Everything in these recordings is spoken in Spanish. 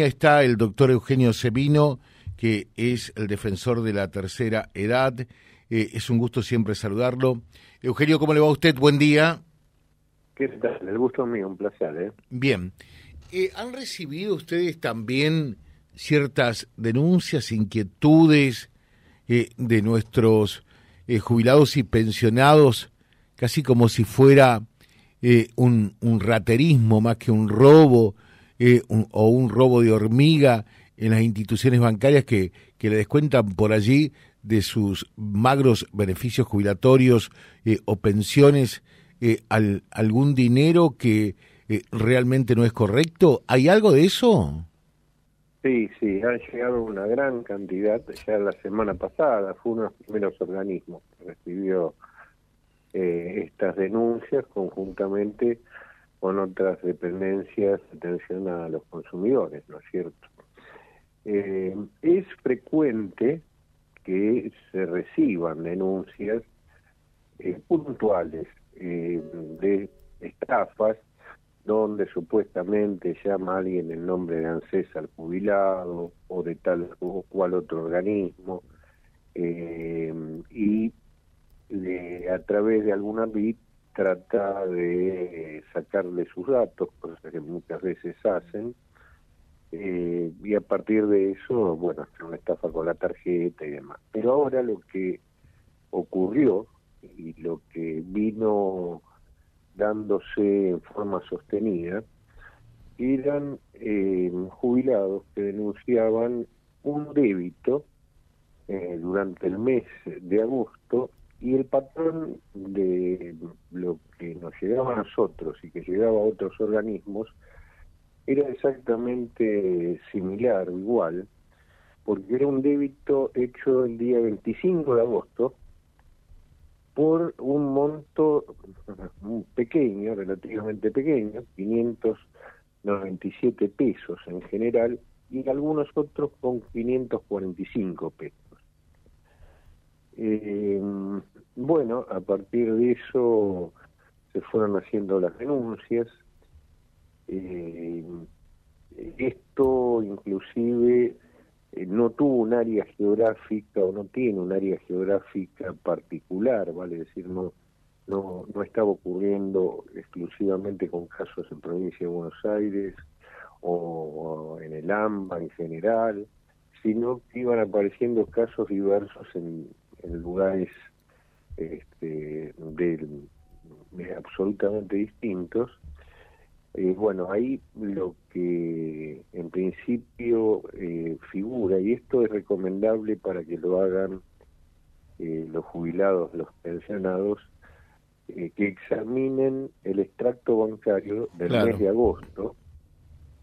línea está el doctor Eugenio Sevino, que es el defensor de la tercera edad. Eh, es un gusto siempre saludarlo. Eugenio, ¿cómo le va a usted? Buen día. ¿Qué tal? El gusto es mío, un placer. ¿eh? Bien. Eh, ¿Han recibido ustedes también ciertas denuncias, inquietudes de nuestros jubilados y pensionados, casi como si fuera un, un, raterismo más que un robo o un robo de hormiga en las instituciones bancarias que, que le descuentan por allí de sus magros beneficios jubilatorios o pensiones eh, al, algún dinero que eh, realmente no es correcto? ¿Hay algo de eso? Sí, sí, han llegado una gran cantidad, ya la semana pasada fue uno de los primeros organismos que recibió eh, estas denuncias conjuntamente con otras dependencias de atención a los consumidores, ¿no es cierto? es frecuente que se reciban denuncias puntuales eh, de estafas donde supuestamente llama a alguien el nombre de ANSES al jubilado o de tal o cual otro organismo eh, y a través de alguna bit trata de sacarle sus datos, cosas que muchas veces hacen, eh, y a partir de eso, bueno, hacer una estafa con la tarjeta y demás. Pero ahora lo que ocurrió y lo que vino dándose en forma sostenida eran eh, jubilados que denunciaban un débito eh, durante el mes de agosto y el patrón de lo que nos llegaba a nosotros y que llegaba a otros organismos era exactamente similar o igual, porque era un débito hecho el día 25 de agosto por un monto pequeño, relativamente pequeño, 597 pesos en general, y algunos otros con 545 pesos. Eh, bueno, a partir de eso se fueron haciendo las denuncias. Eh, esto inclusive eh, no tuvo un área geográfica o no tiene un área geográfica particular, vale decir, no, no, no estaba ocurriendo exclusivamente con casos en provincia de Buenos Aires o, en el AMBA en general, sino que iban apareciendo casos diversos en, lugares este, absolutamente distintos. Eh, bueno, ahí lo que en principio eh, figura, y esto es recomendable para que lo hagan eh, los jubilados, los pensionados, que examinen el extracto bancario del mes de agosto,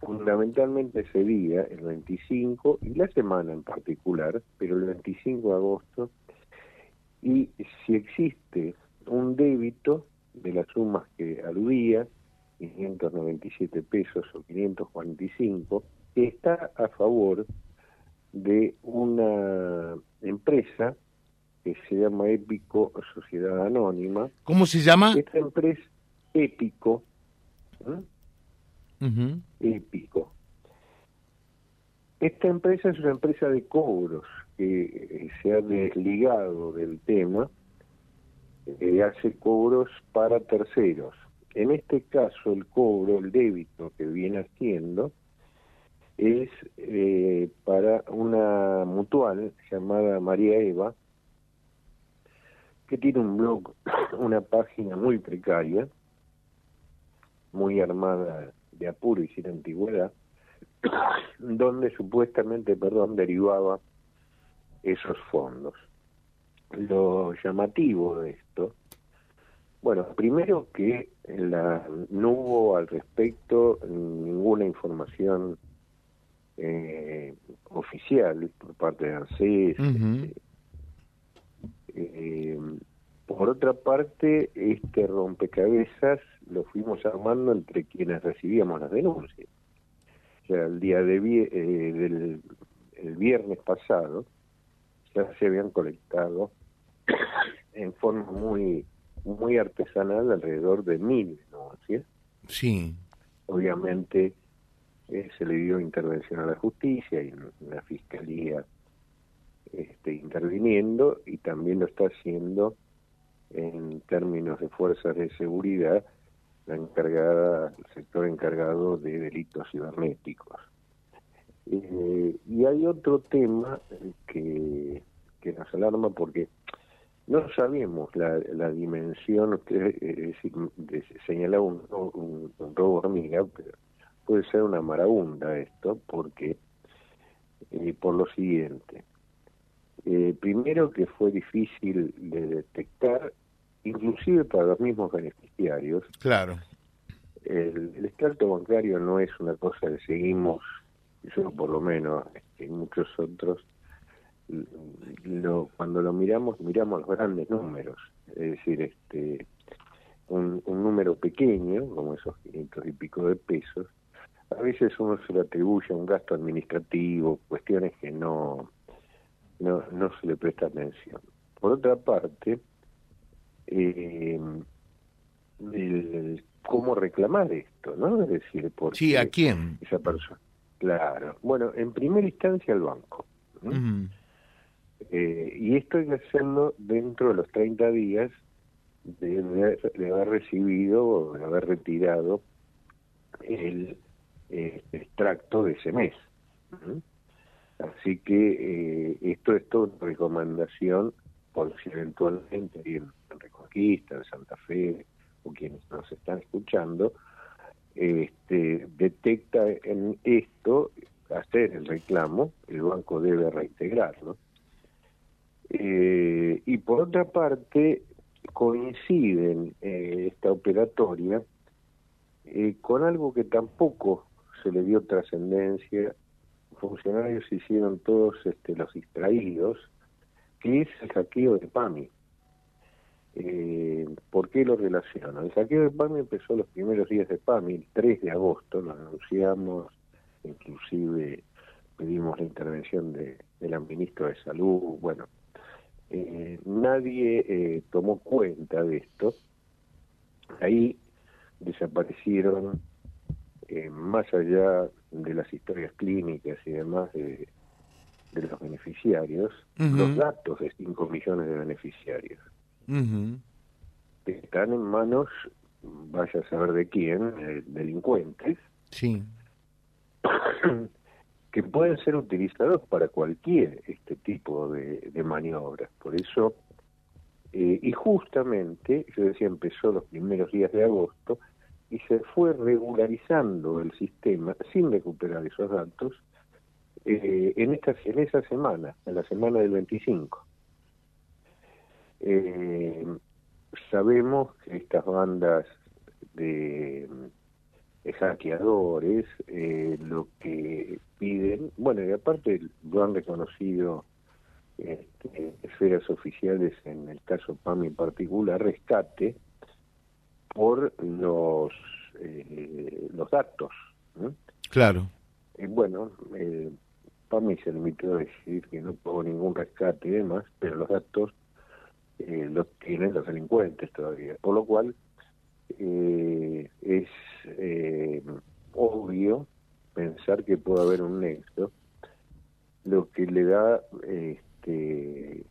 fundamentalmente ese día, el 25, y la semana en particular, pero el 25 de agosto, y si existe un débito de las sumas que aludía, 597 pesos o 545, está a favor de una empresa que se llama Épico Sociedad Anónima. ¿Cómo se llama? Esta empresa, Épico. Épico. Esta empresa es una empresa de cobros que se ha desligado del tema, que hace cobros para terceros. En este caso, el cobro, el débito que viene haciendo, es eh, para una mutual llamada María Eva, que tiene un blog, una página muy precaria, muy armada de apuro y sin antigüedad, donde supuestamente, perdón, derivaba esos fondos. Lo llamativo de esto bueno, primero que la, no hubo al respecto ninguna información eh, oficial por parte de ANSES. Este, eh, por otra parte, este rompecabezas lo fuimos armando entre quienes recibíamos las denuncias. O sea, el día de eh, del el viernes pasado ya se habían colectado en forma muy muy artesanal, alrededor de mil ¿no? Sí. Obviamente eh, se le dio intervención a la justicia y la fiscalía este, interviniendo y también lo está haciendo en términos de fuerzas de seguridad la encargada, el sector encargado de delitos cibernéticos. Eh, y hay otro tema que, que nos alarma porque no sabemos la, la dimensión, que eh, señalaba un, un, robo hormiga, pero puede ser una marabunda esto, porque eh, por lo siguiente, eh, primero que fue difícil de detectar, inclusive para los mismos beneficiarios. Claro. El, el extracto bancario no es una cosa que seguimos, yo por lo menos, y muchos otros, lo, cuando lo miramos, miramos los grandes números, es decir, este un, un número pequeño, como esos 500 y pico de pesos, a veces uno se le atribuye un gasto administrativo, cuestiones que no, no, no se le presta atención. Por otra parte, eh, el, cómo reclamar esto, ¿no? Es decir, por sí, ¿a quién? Esa persona. Claro. Bueno, en primera instancia al banco. Eh, y esto hay que hacerlo dentro de los 30 días de, de haber recibido o de haber retirado el eh, extracto de ese mes. Así que eh, esto es toda una recomendación si eventualmente en Reconquista, en Santa Fe o quienes nos están escuchando, este, detecta en esto hacer el reclamo, el banco debe reintegrarlo. Eh, y por otra parte, coinciden eh, esta operatoria eh, con algo que tampoco se le dio trascendencia. Funcionarios hicieron todos este, los distraídos, que es el hackeo de PAMI. Eh, ¿Por qué lo relaciono? El hackeo de PAMI empezó los primeros días de PAMI, el 3 de agosto, lo anunciamos, inclusive pedimos la intervención de, del ministro de Salud, bueno, eh, nadie eh, tomó cuenta de esto. Ahí desaparecieron, eh, más allá de las historias clínicas y demás de, de los beneficiarios, los datos de 5 millones de beneficiarios. Están en manos, vaya a saber de quién, delincuentes. Sí. que pueden ser utilizados para cualquier este tipo de, maniobras. Por eso, eh, y justamente, yo decía, empezó los primeros días de agosto y se fue regularizando el sistema sin recuperar esos datos eh, en, esta, en esa semana, en la semana del 25. Eh, sabemos que estas bandas de hackeadores, eh, lo que piden, bueno, y aparte lo han reconocido este, esferas oficiales, en el caso PAM en particular, rescate por los, eh, los datos. Claro. Y bueno, eh, PAMI se limitó a decir que no pagó ningún rescate y demás, pero los datos eh, los tienen los delincuentes todavía. Por lo cual, eh, es eh, obvio pensar que puede haber un nexo, lo que le da este,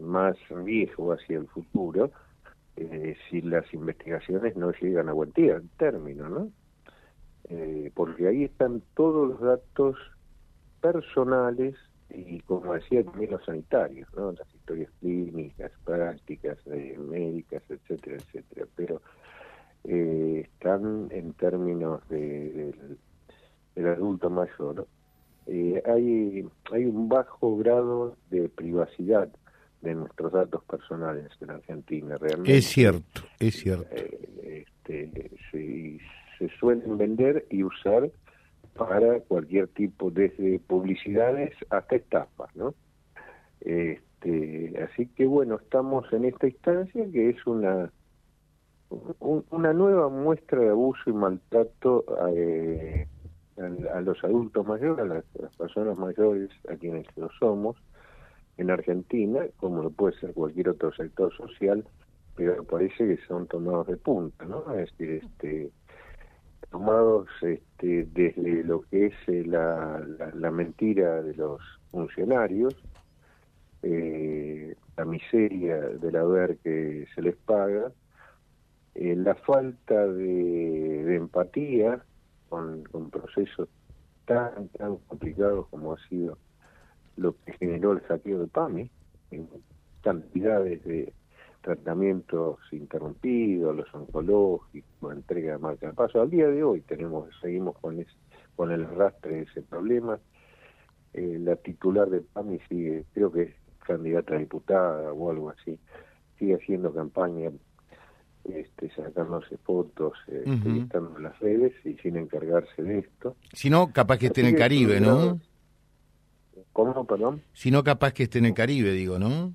más riesgo hacia el futuro eh, si las investigaciones no llegan a buen término, ¿no? Eh, porque ahí están todos los datos personales y como decía también los sanitarios, ¿no? las historias clínicas, prácticas, eh, médicas, etcétera, etcétera, pero eh, están en términos de, del adulto mayor, eh, hay, hay un bajo grado de privacidad de nuestros datos personales en Argentina, realmente. Es cierto, es cierto. este, se, se suelen vender y usar para cualquier tipo, desde publicidades hasta estafas, ¿no? Este, así que bueno, estamos en esta instancia que es una una nueva muestra de abuso y maltrato eh, a, los adultos mayores, a las, personas mayores, a quienes lo somos, en Argentina, como lo puede ser cualquier otro sector social, pero parece que son tomados de punta, ¿no? Es decir, este, tomados este, desde lo que es eh, la, la, mentira de los funcionarios, eh, la miseria del haber que se les paga, eh, la falta de, empatía con, con, procesos tan, tan complicados como ha sido lo que generó el saqueo de PAMI, en cantidades de tratamientos interrumpidos, los oncológicos, entrega de marca de paso. Al día de hoy tenemos, seguimos con, con el arrastre de ese problema. Eh, la titular de PAMI sigue, creo que es candidata a diputada o algo así, sigue haciendo campaña, este, sacándose fotos, este, estando en las redes y sin encargarse de esto. Si no, capaz que esté en el Caribe, ¿no? ¿Cómo, perdón? Si no, capaz que esté en el Caribe, digo, ¿no?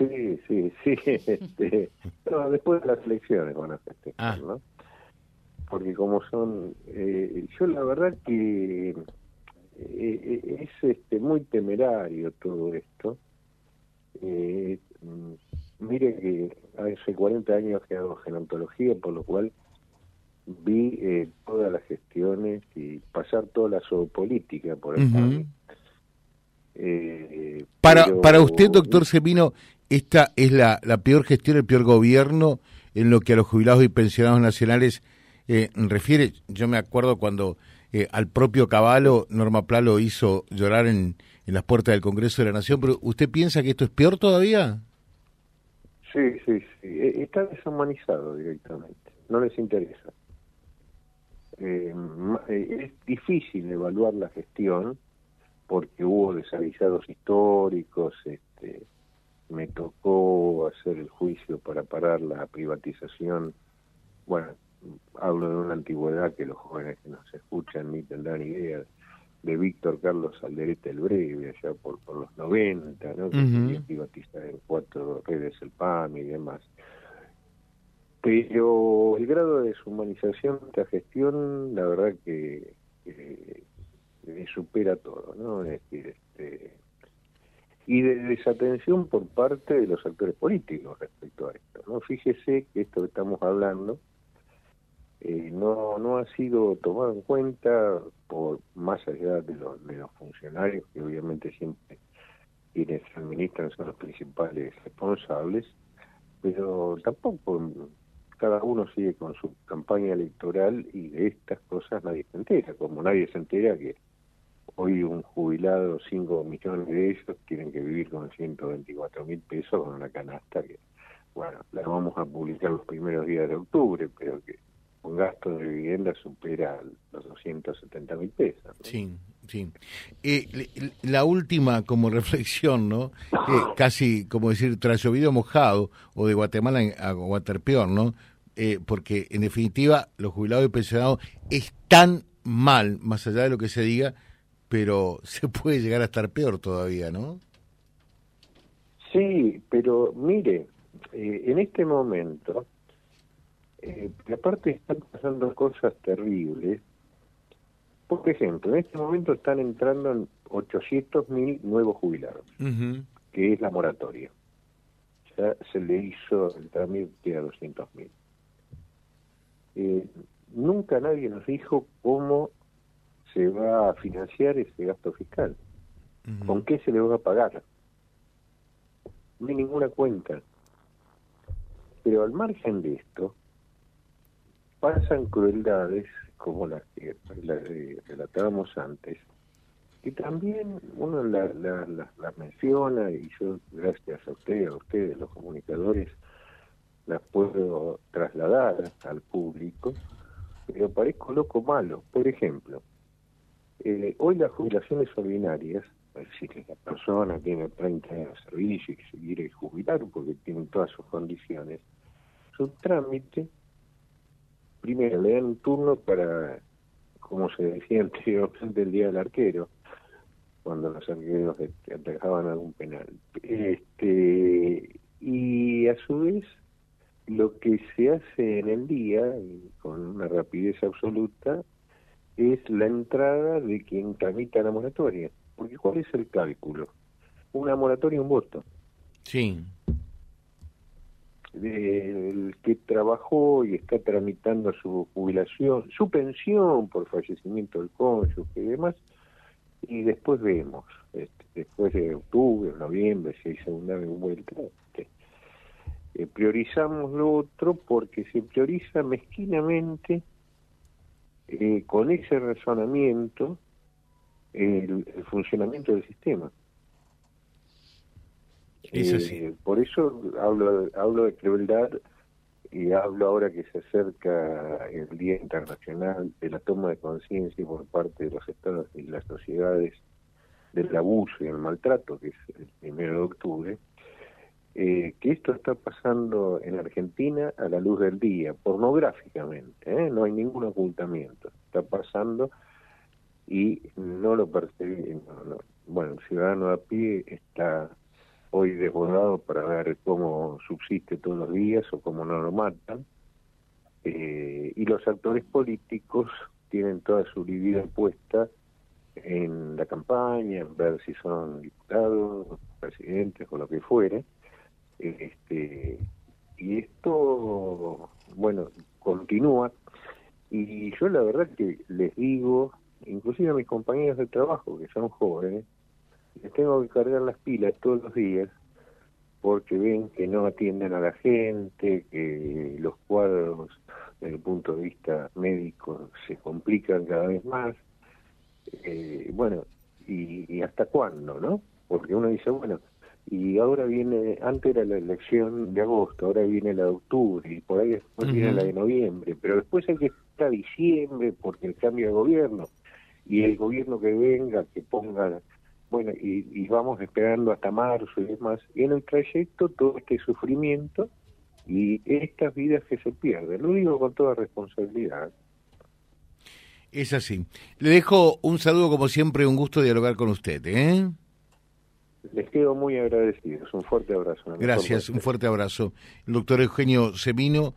Sí, sí, sí. Este, después de las elecciones van a festejar, ah. ¿no? Porque como son... Eh, yo la verdad que eh, eh, es este muy temerario todo esto. Mm, mire que hace 40 años que hago gerontología, por lo cual vi todas las gestiones y pasar toda la zoopolítica por el país. para, para usted, doctor Semino, esta es la, la peor gestión, el peor gobierno en lo que a los jubilados y pensionados nacionales eh, refiere. Yo me acuerdo cuando eh, al propio Caballo Norma Plalo hizo llorar en, las puertas del Congreso de la Nación, pero ¿usted piensa que esto es peor todavía? Sí, sí, sí. E, está deshumanizado directamente. No les interesa. Eh, es difícil evaluar la gestión porque hubo desavisados históricos, este, me tocó hacer el juicio para parar la privatización. Bueno, hablo de una antigüedad que los jóvenes que nos escuchan ni tendrán idea de Víctor Carlos Alderete el Breve, allá por, por los 90, ¿no? que quería privatizar en cuatro redes el PAM y demás. Pero el grado de deshumanización de esta gestión, la verdad que, que, supera todo, ¿no? Es decir, este, y de desatención por parte de los actores políticos respecto a esto. ¿no? Fíjese que esto que estamos hablando eh, no, no ha sido tomado en cuenta por más allá de los, de los funcionarios que obviamente siempre quienes administran son los principales responsables, pero tampoco cada uno sigue con su campaña electoral y de estas cosas nadie se entera, como nadie se entera que Hoy un jubilado, 5 millones de ellos, tienen que vivir con 124 mil pesos con una canasta que, bueno, la vamos a publicar los primeros días de octubre, pero que un gasto de vivienda supera los 270 mil pesos. Sí, sí. Eh, la última como reflexión, ¿no? Eh, casi como decir tras llovido mojado o de Guatemala a Guaterpeor, ¿no? Eh, porque en definitiva los jubilados y pensionados están mal, más allá de lo que se diga, pero se puede llegar a estar peor todavía, ¿no? Sí, pero mire, eh, en este momento, eh, aparte están pasando cosas terribles. Por ejemplo, en este momento están entrando en 800.000 nuevos jubilados, que es la moratoria. Ya se le hizo el trámite a 200.000. Eh, nunca nadie nos dijo cómo se va a financiar ese gasto fiscal. ¿Con qué se le va a pagar? No hay ninguna cuenta. Pero al margen de esto, pasan crueldades como las que relatábamos antes, y también uno las la, menciona y yo, gracias a ustedes, a ustedes, los comunicadores, las puedo trasladar al público, pero parezco loco malo. Por ejemplo, eh, hoy las jubilaciones ordinarias, es decir, que la persona tiene 30 años de servicio y que se quiere jubilar porque tiene todas sus condiciones, su trámite, primero le dan un turno para, como se decía anteriormente, el día del arquero, cuando los arqueros atajaban algún penal. Este, y a su vez, lo que se hace en el día, con una rapidez absoluta, es la entrada de quien tramita la moratoria. Porque ¿cuál es el cálculo? Una moratoria, un voto. Sí. el que trabajó y está tramitando su jubilación, su pensión por fallecimiento del cónyuge y demás, y después vemos, este, después de octubre, noviembre, si hay segunda vuelta, este, eh, priorizamos lo otro porque se prioriza mezquinamente eh, con ese razonamiento el, funcionamiento del sistema. Eh, por eso hablo, hablo de crueldad y hablo ahora que se acerca el Día Internacional de la Toma de Conciencia por parte de los estados y las sociedades del abuso y el maltrato, que es el primero de octubre, eh, que esto está pasando en Argentina a la luz del día, pornográficamente, ¿eh? no hay ningún ocultamiento, está pasando y no lo percibimos. Bueno, el ciudadano a pie está hoy desbordado para ver cómo subsiste todos los días o cómo no lo matan. Eh, y los actores políticos tienen toda su vida puesta en la campaña, en ver si son diputados, presidentes o lo que fuere. Este, y esto, bueno, continúa. Y yo la verdad que les digo, inclusive a mis compañeros de trabajo que son jóvenes, les tengo que cargar las pilas todos los días porque ven que no atienden a la gente, que los cuadros desde el punto de vista médico se complican cada vez más. Eh, bueno, y, hasta cuándo, ¿no? Porque uno dice, bueno, y ahora viene, antes era la elección de agosto, ahora viene la de octubre, y por ahí después viene la de noviembre, pero después hay que estar a diciembre porque el cambio de gobierno, y el gobierno que venga, que ponga bueno, y, vamos esperando hasta marzo y demás, y en el trayecto todo este sufrimiento y estas vidas que se pierden. Lo digo con toda responsabilidad. Es así. Le dejo un saludo, como siempre, un gusto dialogar con usted. ¿eh? Les quedo muy agradecidos. Un fuerte abrazo. Gracias, un fuerte abrazo. El doctor Eugenio Semino.